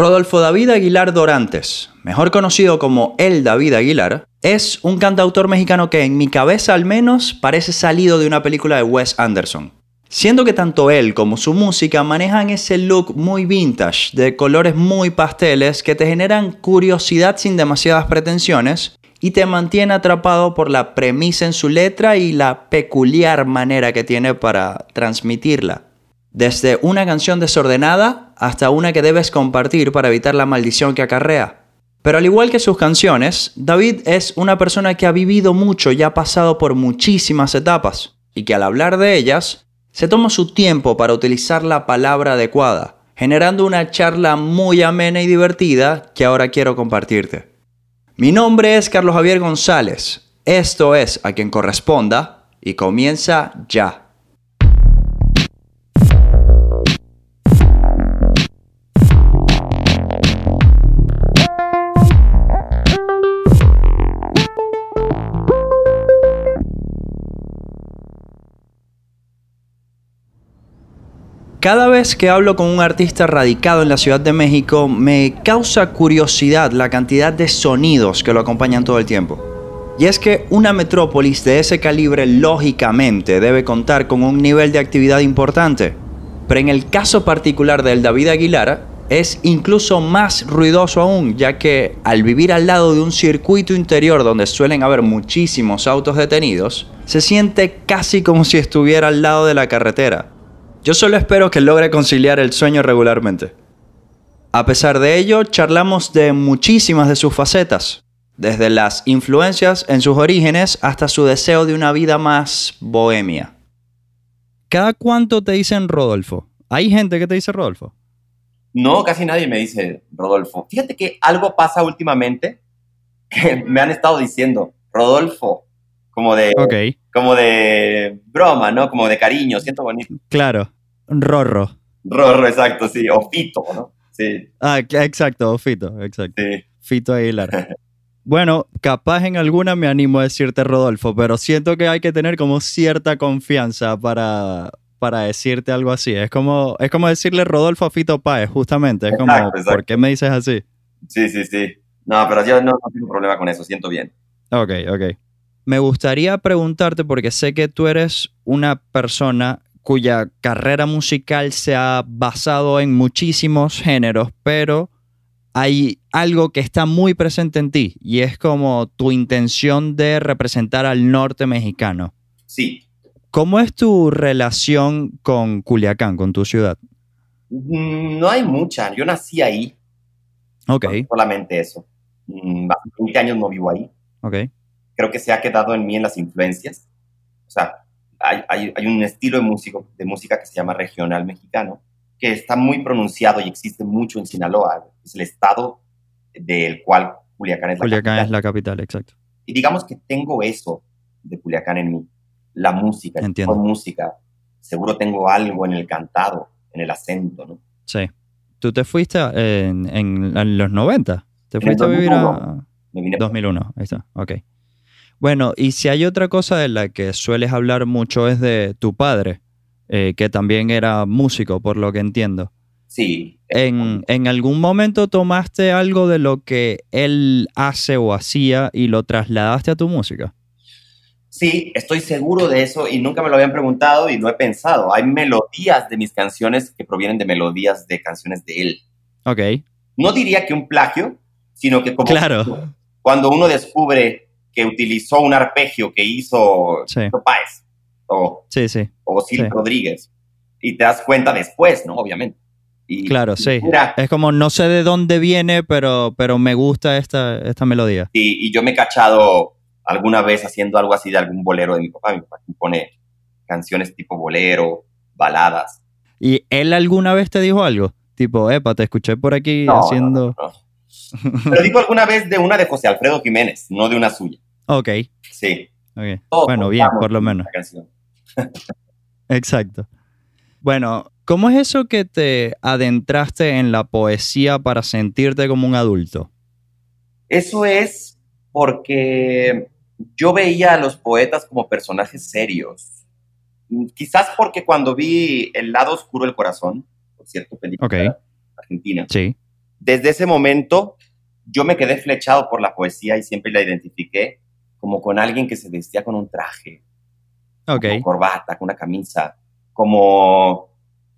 Rodolfo David Aguilar Dorantes, mejor conocido como El David Aguilar, es un cantautor mexicano que en mi cabeza al menos parece salido de una película de Wes Anderson. Siendo que tanto él como su música manejan ese look muy vintage, de colores muy pasteles que te generan curiosidad sin demasiadas pretensiones y te mantiene atrapado por la premisa en su letra y la peculiar manera que tiene para transmitirla. Desde una canción desordenada hasta una que debes compartir para evitar la maldición que acarrea. Pero al igual que sus canciones, David es una persona que ha vivido mucho y ha pasado por muchísimas etapas, y que al hablar de ellas, se toma su tiempo para utilizar la palabra adecuada, generando una charla muy amena y divertida que ahora quiero compartirte. Mi nombre es Carlos Javier González, esto es A quien corresponda, y comienza ya. Cada vez que hablo con un artista radicado en la Ciudad de México, me causa curiosidad la cantidad de sonidos que lo acompañan todo el tiempo. Y es que una metrópolis de ese calibre lógicamente debe contar con un nivel de actividad importante. Pero en el caso particular del David Aguilar, es incluso más ruidoso aún, ya que al vivir al lado de un circuito interior donde suelen haber muchísimos autos detenidos, se siente casi como si estuviera al lado de la carretera. Yo solo espero que logre conciliar el sueño regularmente. A pesar de ello, charlamos de muchísimas de sus facetas, desde las influencias en sus orígenes hasta su deseo de una vida más bohemia. ¿Cada cuánto te dicen Rodolfo? ¿Hay gente que te dice Rodolfo? No, casi nadie me dice Rodolfo. Fíjate que algo pasa últimamente que me han estado diciendo Rodolfo, como de, como de broma, ¿no? Como de cariño, siento bonito. Claro, Rorro. Rorro, exacto, sí, o Fito, ¿no? Sí. Ah, exacto, o Fito, exacto. Sí. Fito Aguilar. Bueno, capaz en alguna me animo a decirte Rodolfo, pero siento que hay que tener como cierta confianza para, para decirte algo así. Es como, es como decirle Rodolfo a Fito Páez, justamente. Es como, ¿por qué me dices así? Sí, sí, sí. No, pero yo no, no tengo problema con eso, siento bien. Ok, ok. Me gustaría preguntarte, porque sé que tú eres una persona cuya carrera musical se ha basado en muchísimos géneros, pero hay algo que está muy presente en ti y es como tu intención de representar al norte mexicano. Sí. ¿Cómo es tu relación con Culiacán, con tu ciudad? Mm, no hay mucha. Yo nací ahí. Ok. Solamente eso. Mm, hace 20 años no vivo ahí. Ok creo que se ha quedado en mí en las influencias. O sea, hay, hay, un estilo de, músico, de música que se llama regional mexicano, que está muy pronunciado y existe mucho en Sinaloa. Es el estado del cual Culiacán es la Culiacán capital. es la capital, exacto. Y digamos que tengo eso de Culiacán en mí, la música, Entiendo. la música. Seguro tengo algo en el cantado, en el acento, ¿no? Sí. ¿Tú te fuiste en, en, los 90? ¿Te fuiste a vivir a...? Me vine 2001, ahí está, ok. Bueno, y si hay otra cosa de la que sueles hablar mucho es de tu padre, eh, que también era músico, por lo que entiendo. Sí. En, ¿En algún momento tomaste algo de lo que él hace o hacía y lo trasladaste a tu música? Sí, estoy seguro de eso y nunca me lo habían preguntado y lo he pensado. Hay melodías de mis canciones que provienen de melodías de canciones de él. Ok. No diría que un plagio, sino que como claro. cuando uno descubre que utilizó un arpegio que hizo sí. Páez o, sí, sí. o Sil. Rodríguez. Y te das cuenta después, ¿no? Obviamente. Y, Claro, sí. Es como no sé de dónde viene, pero, pero me gusta esta, esta melodía. y, y yo me he cachado alguna vez haciendo algo así de algún bolero de mi papá. Mi papá pone canciones tipo bolero, baladas. ¿Y él alguna vez te dijo algo? Tipo, epa, te escuché por aquí No, haciendo... no, no. Pero digo alguna vez de una de José Alfredo Jiménez, no de una suya. Ok, Sí. ok. Todos Bueno, bien, por lo menos. Exacto. Bueno, ¿cómo es eso que te adentraste en la poesía para sentirte como un adulto? Eso es porque yo veía a los poetas como personajes serios. Quizás porque cuando vi El lado oscuro del corazón, por cierto, película Ok. argentina, Sí. Desde ese momento yo me quedé flechado por la poesía y siempre la identifiqué como con alguien que se vestía con un traje, Ok. con corbata, con una camisa, como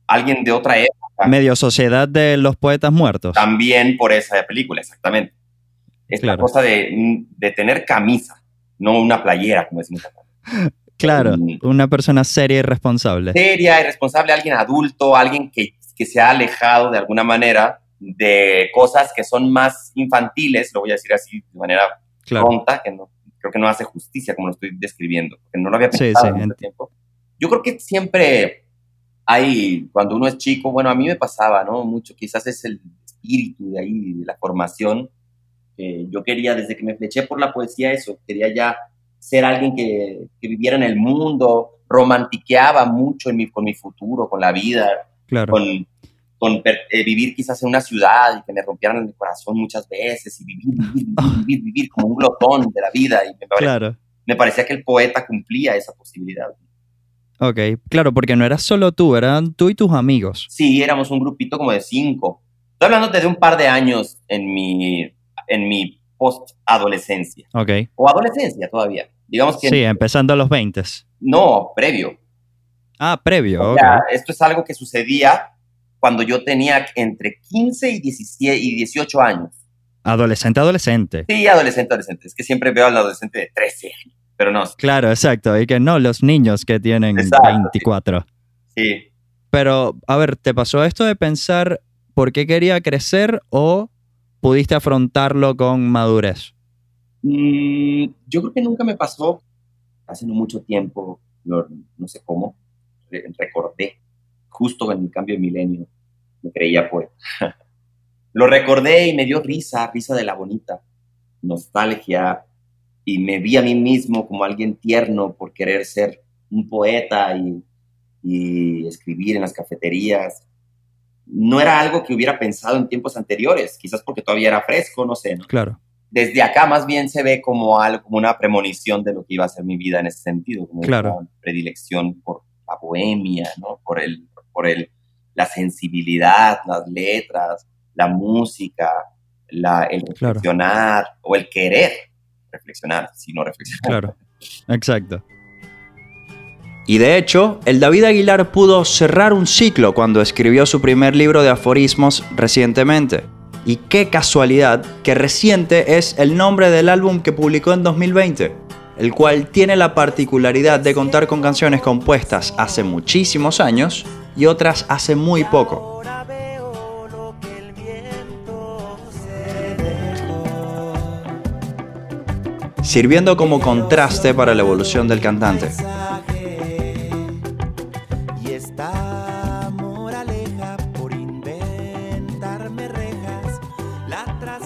alguien de otra época. Medio sociedad de los poetas muertos. También por esa película, exactamente. Esta Claro. cosa de, de tener camisa, no una playera, como decimos acá. Claro, una persona seria y responsable. seria y responsable, alguien adulto, alguien que, que se ha alejado de alguna manera de cosas que son más infantiles, lo voy a decir así de manera Claro. pronta, que no, creo que no hace justicia como lo estoy describiendo, porque no lo había Sí, pensado sí, en ent- este tiempo. Yo creo que siempre hay, cuando uno es chico, bueno, a mí me pasaba, ¿no? Mucho, quizás es el espíritu de ahí, de la formación, que yo quería, desde que me fleché por la poesía, eso, quería ya ser alguien que, que viviera en el mundo, romantiqueaba mucho en mi, con mi futuro, con la vida, Claro. con, con eh, vivir quizás en una ciudad y que me rompieran el corazón muchas veces y vivir, vivir, vivir, vivir, vivir como un glotón de la vida. Y me, pare- Claro. me parecía que el poeta cumplía esa posibilidad. Ok. Claro, porque no eras solo tú, eran tú y tus amigos. Sí, éramos un grupito como de cinco. Estoy hablando de un par de años en mi, en mi post-adolescencia, Ok. o adolescencia todavía. Digamos que Sí, empezando a los 20. no, previo. Ah, previo, O esto es algo que sucedía cuando yo tenía entre 15 y, 17, y 18 años. Adolescente, adolescente. Sí, adolescente, adolescente. Es que siempre veo al adolescente de 13 años, pero no, Claro, exacto. Y que no, los niños que tienen Exacto, sí. 24. sí. Pero, a ver, ¿te pasó esto de pensar por qué quería crecer o pudiste afrontarlo con madurez? Mm, yo creo que nunca me pasó, hace no mucho tiempo, lo- no sé cómo, re- recordé, justo en mi cambio de milenio, me creía poeta. lo recordé y me dio risa, risa de la bonita, nostalgia, y me vi a mí mismo como alguien tierno por querer ser un poeta y, y escribir en las cafeterías. No era algo que hubiera pensado en tiempos anteriores, quizás porque todavía era fresco, no sé, ¿no? Claro. desde acá más bien se ve como algo, como una premonición de lo que iba a ser mi vida en ese sentido, como Claro. una predilección por la bohemia, ¿no? Por el, por el, la sensibilidad, las letras, la música, la, el Claro. reflexionar o el querer reflexionar, si no reflexionar. Claro. Exacto. Y de hecho, el David Aguilar pudo cerrar un ciclo cuando escribió su primer libro de aforismos recientemente. Y qué casualidad que reciente es el nombre del álbum que publicó en 2020, el cual tiene la particularidad de contar con canciones compuestas hace muchísimos años y otras hace muy poco. Sirviendo como contraste para la evolución del cantante.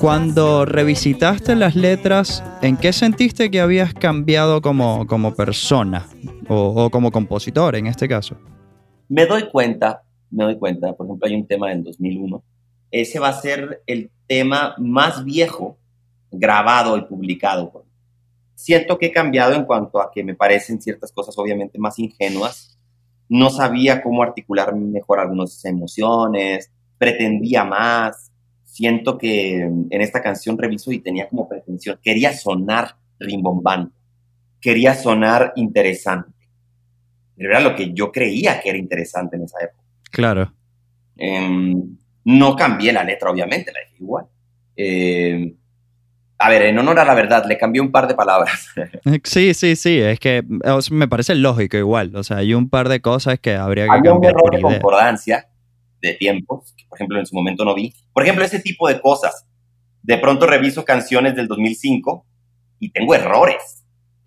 Cuando revisitaste las letras, ¿en qué sentiste que habías cambiado como, como persona? O, o como compositor en este caso. Me doy cuenta, me doy cuenta, por ejemplo, hay un tema del 2001. Ese va a ser el tema más viejo grabado y publicado. Siento que he cambiado en cuanto a que me parecen ciertas cosas obviamente más ingenuas. No sabía cómo articular mejor algunas emociones, pretendía más. Siento que en esta canción reviso y tenía como pretensión, quería sonar rimbombante, quería sonar interesante. Era lo que yo creía que era interesante en esa época. Claro. Em, no cambié la letra, obviamente, la dejé igual. Em, a ver, en honor a la verdad, le cambié un par de palabras. Sí, sí, sí. Es que o sea, me parece lógico igual. O sea, hay un par de cosas que habría que Había un cambiar error por de idea. concordancia de tiempos, que por ejemplo en su momento no vi. Por ejemplo, ese tipo de cosas. De pronto reviso canciones del 2005 y tengo errores.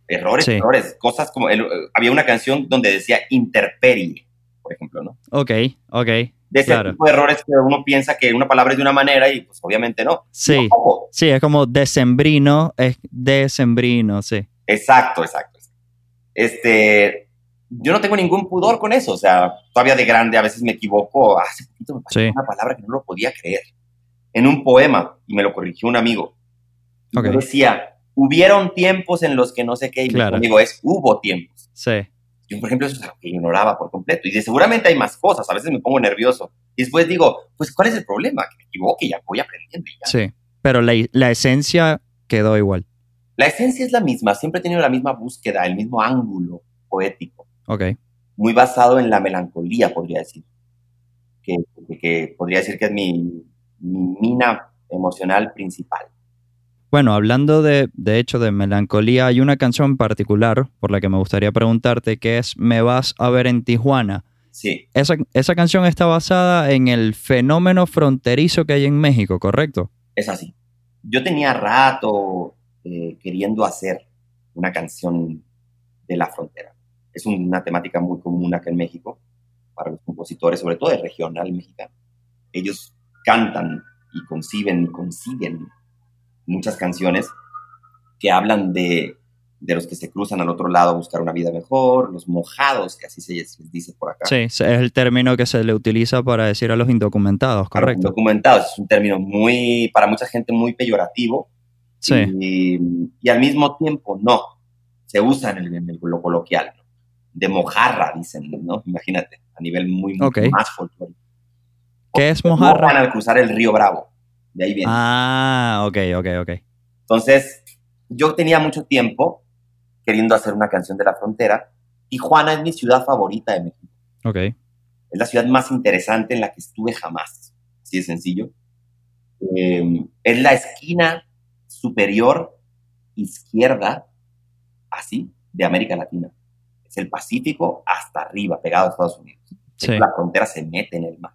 Errores, Sí. errores. Cosas como... el- había una canción donde decía interperie, por ejemplo, ¿no? Ok, ok. De ese Claro. tipo de errores que uno piensa que una palabra es de una manera y pues obviamente no. Sí. No, Sí, es como decembrino, es decembrino, sí. Exacto, exacto. Este, yo no tengo ningún pudor con eso, o sea, todavía de grande a veces me equivoco. Hace poquito me pasó Sí. una palabra que no lo podía creer. En un poema, y me lo corrigió un amigo. Y Ok. yo decía, hubieron tiempos en los que no sé qué, y Claro. amigo es, hubo tiempos. Sí, Yo, por ejemplo, eso es algo que ignoraba por completo. Y de seguramente hay más cosas. A veces me pongo nervioso. Y después digo, pues, ¿cuál es el problema? Que me equivoque y ya voy aprendiendo. ya. Sí, pero la, la esencia quedó igual. La esencia es la misma. Siempre he tenido la misma búsqueda, el mismo ángulo poético. Ok. Muy basado en la melancolía, podría decir. Que, que- que podría decir que es mi, mi mina emocional principal. Bueno, hablando de, de hecho de melancolía, hay una canción particular por la que me gustaría preguntarte, que es Me vas a ver en Tijuana. Sí, Esa, esa canción está basada en el fenómeno fronterizo que hay en México, ¿correcto? es así. Yo tenía rato eh, queriendo hacer una canción de la frontera. Es una temática muy común acá en México para los compositores, sobre todo de regional mexicano. Ellos cantan y conciben y consiguen muchas canciones que hablan de, de los que se cruzan al otro lado a buscar una vida mejor, los mojados, que así se les dice por acá. Sí, es el término que se le utiliza para decir a los indocumentados, los ¿correcto? Documentados es un término muy, para mucha gente muy peyorativo, Sí, y, y al mismo tiempo no, se usa en, el, en el- lo coloquial, ¿no? de mojarra, dicen, ¿no? Imagínate, a nivel muy, muy Ok. más folclórico. ¿qué es Mojan mojarra? al cruzar el río Bravo, de ahí viene. Ah, ok, ok, ok. Entonces, yo tenía mucho tiempo queriendo hacer una canción de la frontera. Tijuana es mi ciudad favorita de México. Ok, Es la ciudad más interesante en la que estuve jamás. Así de sencillo. Eh, es la esquina superior izquierda, así, de América Latina. Es el Pacífico hasta arriba, pegado a Estados Unidos. sí, La frontera se mete en el mar.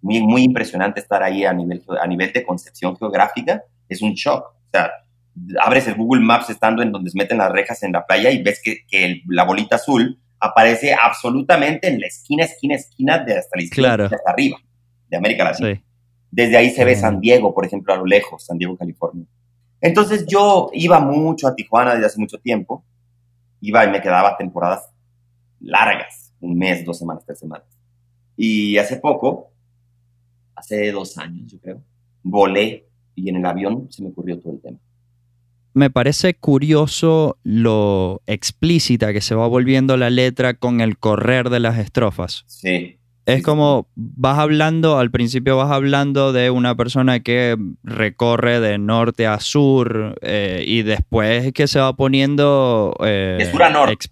Muy, muy impresionante estar ahí a nivel, a nivel de concepción geográfica. Es un shock. O sea, abres el Google Maps estando en donde se meten las rejas en la playa y ves que, que el- la bolita azul aparece absolutamente en la esquina, esquina, esquina de hasta la izquierda Claro. hasta arriba de América Latina. sí. Desde ahí se ve. San Diego, por ejemplo, a lo lejos, San Diego, California. Entonces yo iba mucho a Tijuana desde hace mucho tiempo. Iba y me quedaba temporadas largas, un mes, dos semanas, tres semanas. Y hace poco, hace dos años yo creo, volé y en el avión se me ocurrió todo el tema. Me parece curioso lo explícita que se va volviendo la letra con el correr de las estrofas. Sí. Es Sí, como vas hablando, al principio vas hablando de una persona que recorre de norte a sur eh, y después es que se va poniendo... eh, De sur a norte.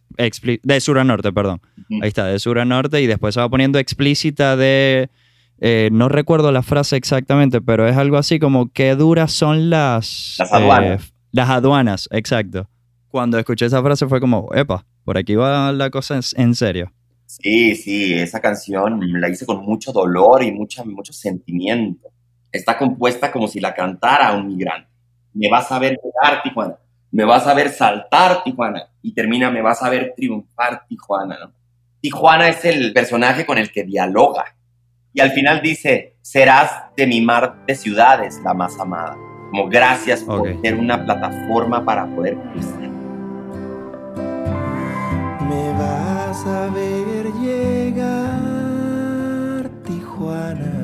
de sur a norte, perdón. Ahí está, de sur a norte y después se va poniendo explícita de... eh, no recuerdo la frase exactamente, pero es algo así como qué duras son las... Las aduanas. eh, las aduanas, exacto. Cuando escuché esa frase fue como, epa, por aquí va la cosa en, en serio. Sí, sí, esa canción la hice con mucho dolor y mucha, mucho sentimiento. Está compuesta como si la cantara un migrante. Me vas a ver llegar, Tijuana. Me vas a ver saltar, Tijuana. Y termina, me vas a ver triunfar, Tijuana. ¿no? Tijuana es el personaje con el que dialoga. Y al final dice, serás de mi mar de ciudades la más amada. Como gracias por Ok. ser una plataforma para poder cruzar. Me vas a ver llegar, Tijuana.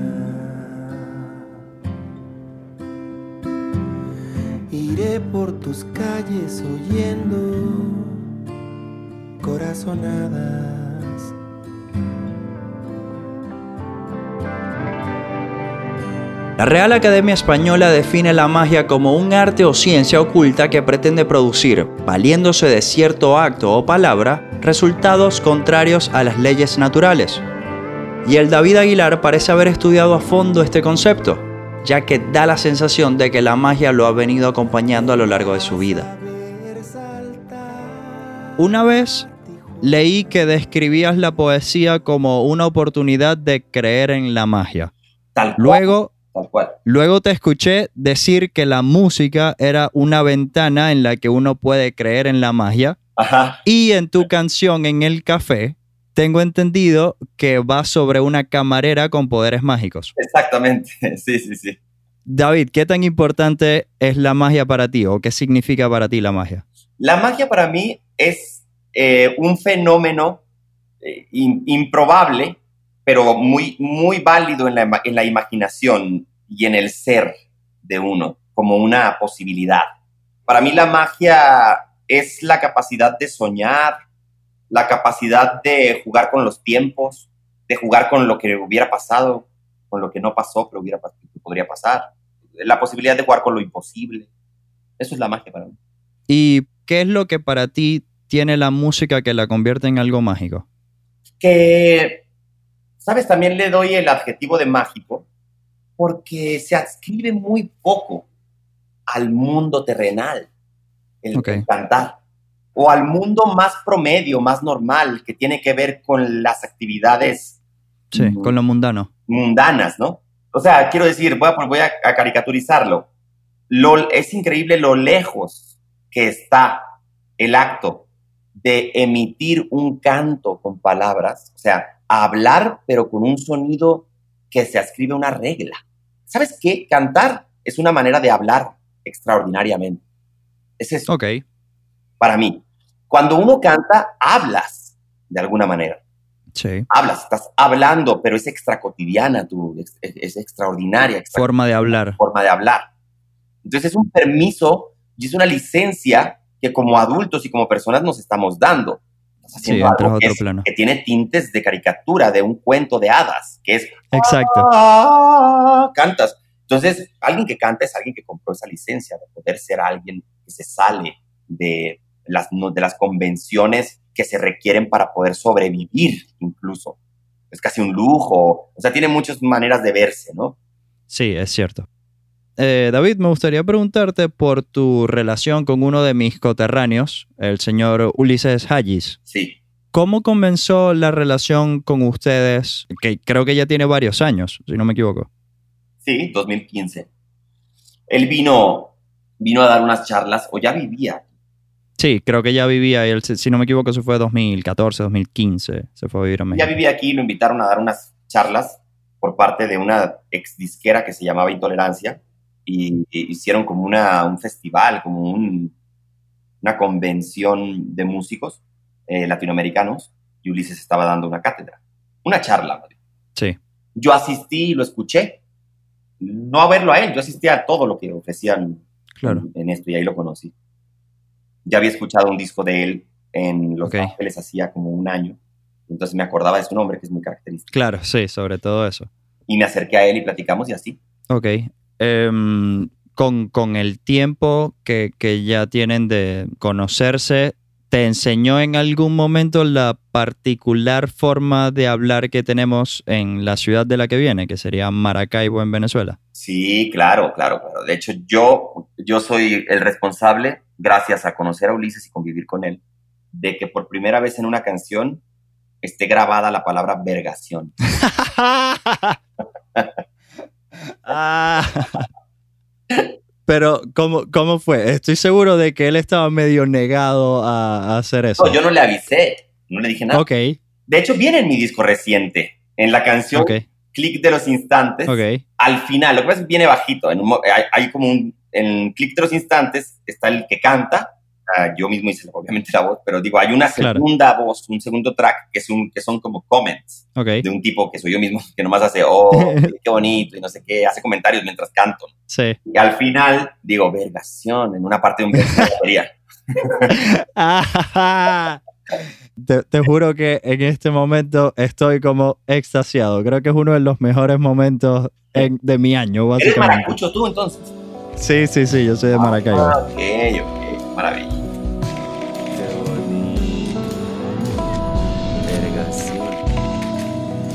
Iré por tus calles oyendo corazonadas. La Real Academia Española define la magia como un arte o ciencia oculta que pretende producir, valiéndose de cierto acto o palabra, resultados contrarios a las leyes naturales. Y el David Aguilar parece haber estudiado a fondo este concepto, ya que da la sensación de que la magia lo ha venido acompañando a lo largo de su vida. Una vez leí que describías la poesía como una oportunidad de creer en la magia. Tal. Luego, Tal cual. luego te escuché decir que la música era una ventana en la que uno puede creer en la magia. Ajá. Y en tu canción En el Café, tengo entendido que va sobre una camarera con poderes mágicos. Exactamente. Sí, sí, sí. David, ¿qué tan importante es la magia para ti o qué significa para ti la magia? La magia para mí es eh, un fenómeno eh, in- improbable, pero muy, muy válido en la, en la imaginación y en el ser de uno, como una posibilidad. Para mí la magia es la capacidad de soñar, la capacidad de jugar con los tiempos, de jugar con lo que hubiera pasado, con lo que no pasó, pero hubiera, que podría pasar. La posibilidad de jugar con lo imposible. Eso es la magia para mí. ¿Y qué es lo que para ti tiene la música que la convierte en algo mágico? Que, ¿sabes? También le doy el adjetivo de mágico porque se adscribe muy poco al mundo terrenal, el cantar, o al mundo más promedio, más normal, que tiene que ver con las actividades Sí, con lo mundano. mundanas, ¿no? O sea, quiero decir, voy a, voy a, a caricaturizarlo. Lo, es increíble lo lejos que está el acto de emitir un canto con palabras, o sea, hablar pero con un sonido que se ascribe a una regla. ¿Sabes qué? Cantar es una manera de hablar extraordinariamente. Es Ok, para mí. Cuando uno canta, hablas de alguna manera sí. hablas, estás hablando, pero es extra cotidiana, tu, es, es extraordinaria, extra Forma de hablar. forma de hablar. Entonces es un permiso y es una licencia que como adultos y como personas nos estamos dando. Estás haciendo Sí, algo que, otro es- plano. que tiene tintes de caricatura, de un cuento de hadas, que es Exacto. ah, cantas. Entonces, alguien que canta es alguien que compró esa licencia de poder ser alguien que se sale de las, de las convenciones que se requieren para poder sobrevivir incluso. Es casi un lujo. O sea, tiene muchas maneras de verse, ¿no? Sí, es cierto. Eh, David, me gustaría preguntarte por tu relación con uno de mis coterráneos, el señor Ulises Hayes. Sí. ¿Cómo comenzó la relación con ustedes? Que creo que ya tiene varios años, si no me equivoco. Sí, 2015. Él vino, vino a dar unas charlas, o ya vivía. Sí, creo que ya vivía, él, si no me equivoco, se fue 2014, 2015, se fue a vivir a Ya México. vivía aquí y lo invitaron a dar unas charlas por parte de una ex disquera que se llamaba Intolerancia y, y hicieron como una, un festival, como un- una convención de músicos eh, latinoamericanos y Ulises estaba dando una cátedra, una charla. bien. Sí, Yo asistí y lo escuché, no a verlo a él, yo asistí a todo lo que ofrecían claro. en, en esto y ahí lo conocí. Ya había escuchado un disco de él en Los Ok. Ángeles hacía como un año, entonces me acordaba de su nombre, que es muy característico. Claro, sí, sobre todo eso. Y me acerqué a él y platicamos y así. Ok. Em, con, con el tiempo que, que ya tienen de conocerse, ¿te enseñó en algún momento la particular forma de hablar que tenemos en la ciudad de la que viene, que sería Maracaibo en Venezuela? Sí, claro, claro, claro. De hecho, yo, yo soy el responsable, gracias a conocer a Ulises y convivir con él, de que por primera vez en una canción esté grabada la palabra vergación. Ah. Pero, ¿cómo, ¿cómo fue? Estoy seguro de que él estaba medio negado a, a hacer eso. No, yo no le avisé, no le dije nada. Ok, De hecho, viene en mi disco reciente, en la canción ok, Click de los Instantes. ok. al final, lo que pasa es que viene bajito, en un hay, hay como un, en clic de los instantes está el que canta, ah, yo mismo hice obviamente la voz, pero digo, hay una Claro. segunda voz, un segundo track que, es un, que son como comments Ok, de un tipo que soy yo mismo, que nomás hace, oh, qué bonito, y no sé qué, hace comentarios mientras canto. sí. Y al final digo, vergación, en una parte de un verso. Ah, te, te juro que en este momento estoy como extasiado. Creo que es uno de los mejores momentos en- de mi año, ¿Eres maracucho tú entonces? Sí, sí, sí, yo soy de Maracaibo. Ah, ok, ok, maravilla.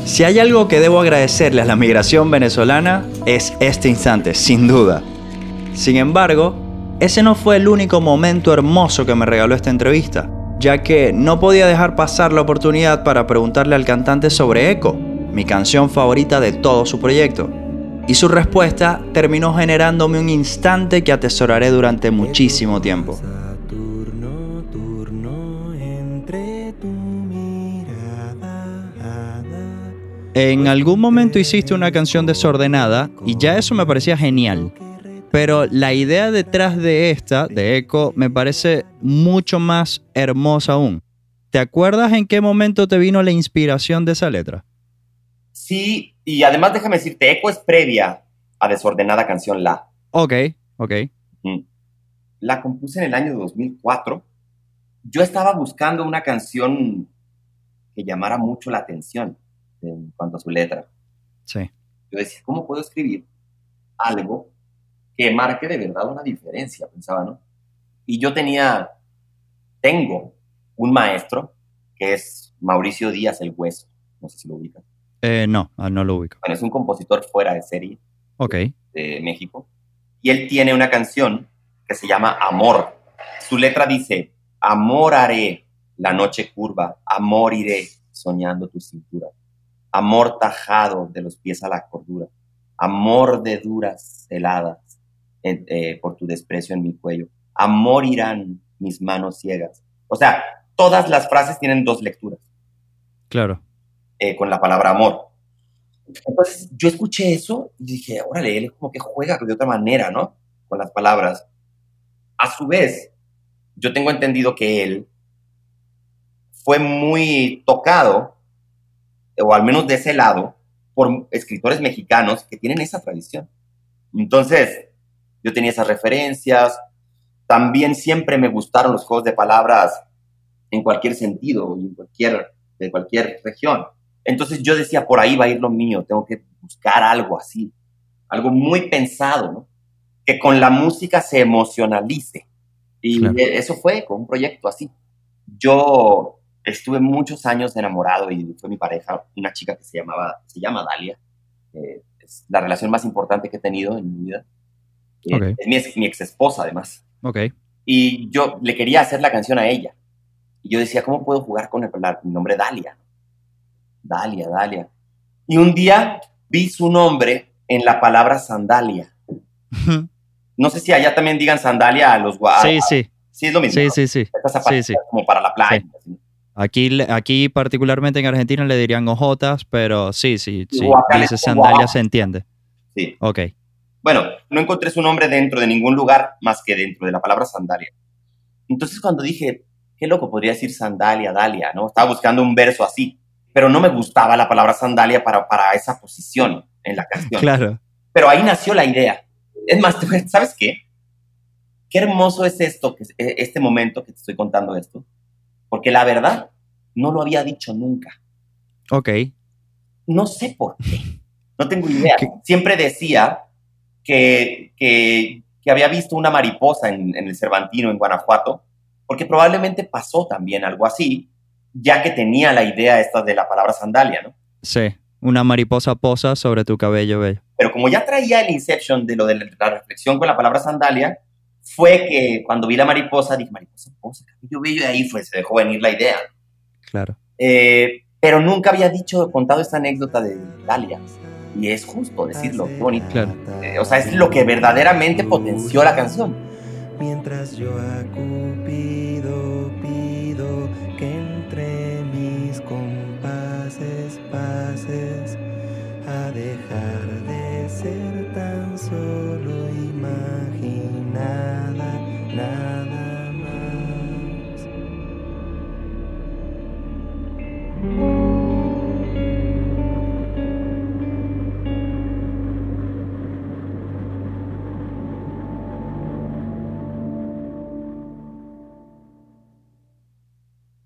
Si hay algo que debo agradecerle a la migración venezolana es este instante, sin duda. Sin embargo, ese no fue el único momento hermoso que me regaló esta entrevista, ya que no podía dejar pasar la oportunidad para preguntarle al cantante sobre Echo, mi canción favorita de todo su proyecto. Y su respuesta terminó generándome un instante que atesoraré durante muchísimo tiempo. En algún momento hiciste una canción desordenada y ya eso me parecía genial. Pero la idea detrás de esta, de Echo, me parece mucho más hermosa aún. ¿Te acuerdas en qué momento te vino la inspiración de esa letra? Sí, y además déjame decirte, Eco es previa a Desordenada Canción La. Ok, ok. La compuse en el año 2004. yo estaba buscando una canción que llamara mucho la atención en cuanto a su letra. Sí. Yo decía, ¿cómo puedo escribir algo que marque de verdad una diferencia? Pensaba, ¿no? Y yo tenía, tengo un maestro que es Mauricio Díaz el Hueso. No sé si lo ubican. Eh, no, ah, no lo ubico. Bueno, es un compositor fuera de serie Ok. de México. Y él tiene una canción que se llama Amor. Su letra dice, Amor haré la noche curva, amor iré soñando tu cintura, amor tajado de los pies a la cordura, amor de duras heladas eh, eh, por tu desprecio en mi cuello, amor irán mis manos ciegas. O sea, todas las frases tienen dos lecturas Claro. eh, con la palabra amor. Entonces yo escuché eso y dije, órale, él como que juega de otra manera, ¿no? Con las palabras. A su vez, yo tengo entendido que él fue muy tocado, o al menos de ese lado, por escritores mexicanos que tienen esa tradición. Entonces, yo tenía esas referencias. También siempre me gustaron los juegos de palabras en cualquier sentido, en cualquier, de cualquier región. Entonces yo decía, por ahí va a ir lo mío, tengo que buscar algo así, algo muy pensado, ¿no? Que con la música se emocionalice. Y Claro. eso fue con un proyecto así. Yo estuve muchos años enamorado y fue mi pareja, una chica que se llamaba, se llama Dalia. Eh, es la relación más importante que he tenido en mi vida. Eh, Ok. Es mi, ex- mi ex esposa, además. Ok. Y yo le quería hacer la canción a ella. Y yo decía, ¿cómo puedo jugar con el, la- nombre Dalia? Dalia, Dalia. Y un día vi su nombre en la palabra sandalia. No sé si allá también digan sandalia a los gua- sí, sí. sí, es lo mismo. Sí, ¿no? sí, sí. Estas zapatillas sí. como para la playa. así. Aquí, aquí particularmente en Argentina le dirían ojotas, pero sí, sí, sí. Dice dicen sandalia guau. se entiende. Sí. Ok. Bueno, no encontré su nombre dentro de ningún lugar más que dentro de la palabra sandalia. Entonces cuando dije, qué loco, podría decir sandalia, Dalia, ¿no? Estaba buscando un verso así, pero no me gustaba la palabra sandalia para, para esa posición en la canción. Claro. Pero ahí nació la idea. Es más, ¿sabes qué? Qué hermoso es esto, e- este momento que te estoy contando esto, porque la verdad no lo había dicho nunca. Ok. No sé por qué. No tengo idea. Siempre decía que, que, que había visto una mariposa en, en el Cervantino, en Guanajuato, porque probablemente pasó también algo así, ya que tenía la idea esta de la palabra sandalia, ¿no? Sí. Una mariposa posa sobre tu cabello bello. Pero como ya traía el inception de lo de la reflexión con la palabra sandalia, fue que cuando vi la mariposa, dije, mariposa, posa, cabello bello, y ahí fue, se dejó venir la idea. Claro. Eh, pero nunca había dicho, contado esta anécdota de Dalia. Y es justo decirlo, qué bonito. Claro. Eh, o sea, es lo que verdaderamente potenció la canción. Mientras yo a Cupido pido que entre mis compases pases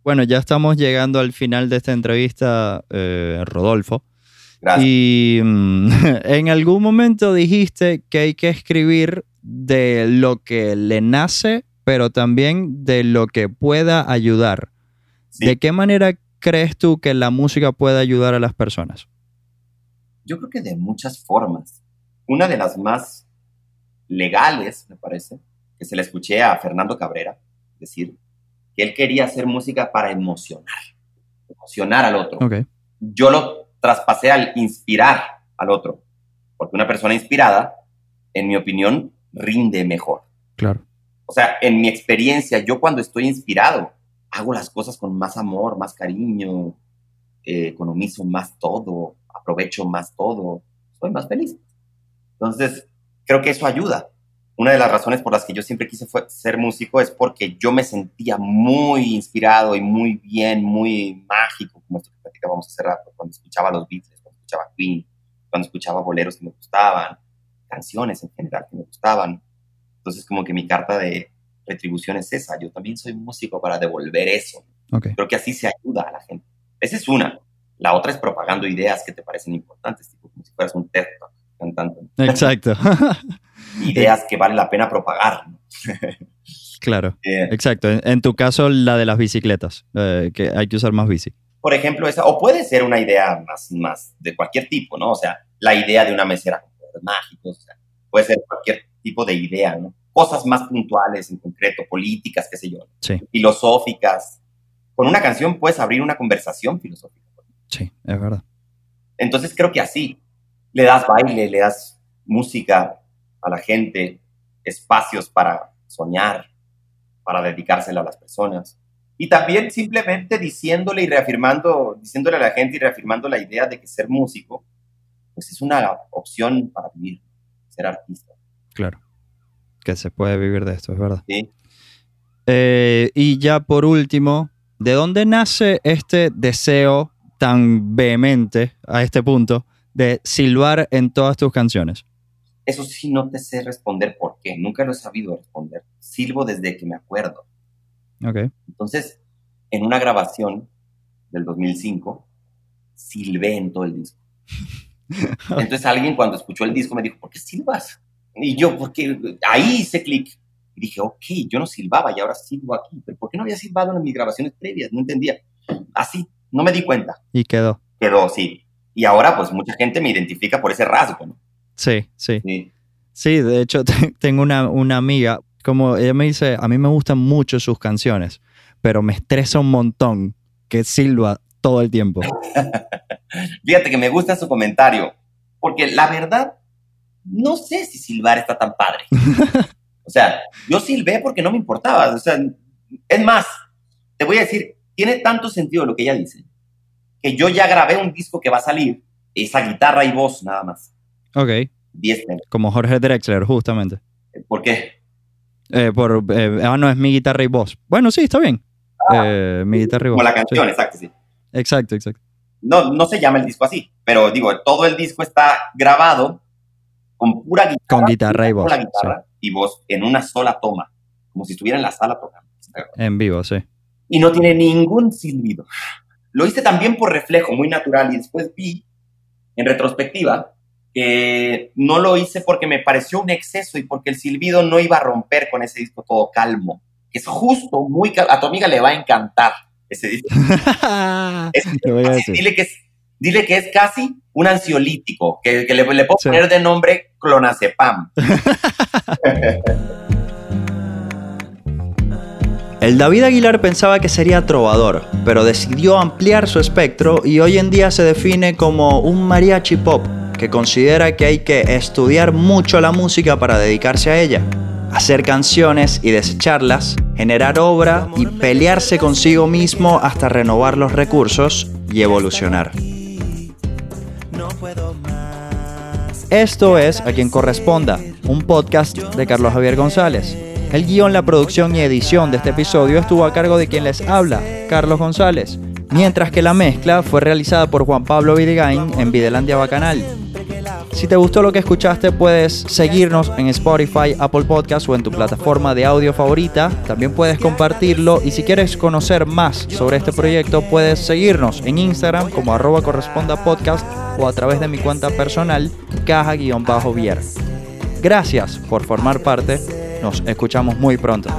Bueno, ya estamos llegando al final de esta entrevista, eh, Rodolfo. Gracias. Y mm, en algún momento dijiste que hay que escribir de lo que le nace, pero también de lo que pueda ayudar. Sí. ¿De qué manera crees tú que la música puede ayudar a las personas? Yo creo que de muchas formas. Una de las más legales, me parece, que se le escuché a Fernando Cabrera decir que él quería hacer música para emocionar, emocionar al otro. Ok, Yo lo traspasé al inspirar al otro, porque una persona inspirada, en mi opinión, rinde mejor. claro. O sea, en mi experiencia, yo cuando estoy inspirado, hago las cosas con más amor, más cariño, eh, economizo más todo, aprovecho más todo, soy más feliz. Entonces, creo que eso ayuda. Una de las razones por las que yo siempre quise fue- ser músico es porque yo me sentía muy inspirado y muy bien, muy mágico, como esto que platicábamos hace rato, cuando escuchaba los Beatles, cuando escuchaba Queen, cuando escuchaba boleros que me gustaban, canciones en general que me gustaban. Entonces, como que mi carta de retribución es esa. Yo también soy músico para devolver eso. Ok. Creo que así se ayuda a la gente. Esa es una. La otra es propagando ideas que te parecen importantes, tipo como si fueras un TED Talk cantando. Exacto. Ideas que vale la pena propagar. ¿no? claro. Eh, Exacto. En, en tu caso, la de las bicicletas, eh, que hay que usar más bici. por ejemplo, esa, o puede ser una idea más, más de cualquier tipo, ¿no? O sea, la idea de una mesera con poderes mágicos, o sea, puede ser cualquier tipo de idea, ¿no? Cosas más puntuales en concreto, políticas, qué sé yo, Sí, filosóficas. Con una canción puedes abrir una conversación filosófica. sí, es verdad. Entonces creo que así le das baile, le das música a la gente, espacios para soñar, para dedicársela a las personas. Y también simplemente diciéndole y reafirmando, diciéndole a la gente y reafirmando la idea de que ser músico, pues es una opción para vivir, ser artista. Claro. Que se puede vivir de esto, es verdad. ¿sí? Eh, y ya por último, ¿de dónde nace este deseo tan vehemente a este punto de silbar en todas tus canciones? Eso sí no te sé responder por qué, nunca lo he sabido responder. Silbo desde que me acuerdo. Ok. Entonces, en una grabación del 2005, silbé en todo el disco. Entonces alguien cuando escuchó el disco me dijo, ¿por qué silbas? Y yo, porque ahí hice clic. Y dije, ok, yo no silbaba y ahora silbo aquí. ¿Pero por qué no había silbado en mis grabaciones previas? No entendía. Así, no me di cuenta. Y quedó. Quedó, sí. Y ahora, pues, mucha gente me identifica por ese rasgo, ¿no? Sí, sí. Sí. Sí, de hecho te- tengo una, una amiga, como ella me dice, a mí me gustan mucho sus canciones, pero me estresa un montón que silba todo el tiempo. Fíjate que me gusta su comentario, porque la verdad, no sé si silbar está tan padre. O sea, yo silbé porque no me importaba. O sea, es más, te voy a decir, tiene tanto sentido lo que ella dice, que yo ya grabé un disco que va a salir, esa guitarra y voz nada más. Ok, 10 temas. como Jorge Drexler, justamente. ¿Por qué? Eh, por, eh, ah, no, es mi guitarra y voz. Bueno, sí, está bien. Eh, mi guitarra y voz. Como la sí. canción, exacto, sí. Exacto, exacto. No, no se llama el disco así, pero digo, todo el disco está grabado con pura guitarra. Con guitarra y voz. sola guitarra y voz en una sola toma, como si estuviera en la sala tocando. En vivo, sí. Y no tiene ningún silbido. Lo hice también por reflejo, muy natural, y después vi, en retrospectiva, que no lo hice porque me pareció un exceso y porque el silbido no iba a romper con ese disco todo calmo. Es justo, muy cal- A tu amiga le va a encantar ese disco. Es- Así, dile, que es, dile que es casi un ansiolítico, que, que le, le puedo Sí. poner de nombre clonazepam. El David Aguilar pensaba que sería trovador, pero decidió ampliar su espectro y hoy en día se define como un mariachi pop, que considera que hay que estudiar mucho la música para dedicarse a ella, hacer canciones y desecharlas, generar obra y pelearse consigo mismo hasta renovar los recursos y evolucionar. Esto es A quien corresponda, un podcast de Carlos Javier González. El guion, la producción y edición de este episodio estuvo a cargo de quien les habla, Carlos González, mientras que la mezcla fue realizada por Juan Pablo Vidigain en Videlandia Bacanal. Si te gustó lo que escuchaste, puedes seguirnos en Spotify, Apple Podcasts o en tu plataforma de audio favorita. También puedes compartirlo y si quieres conocer más sobre este proyecto, puedes seguirnos en Instagram como arroba corresponda podcast o a través de mi cuenta personal, caja-vier. Gracias por formar parte. Nos escuchamos muy pronto.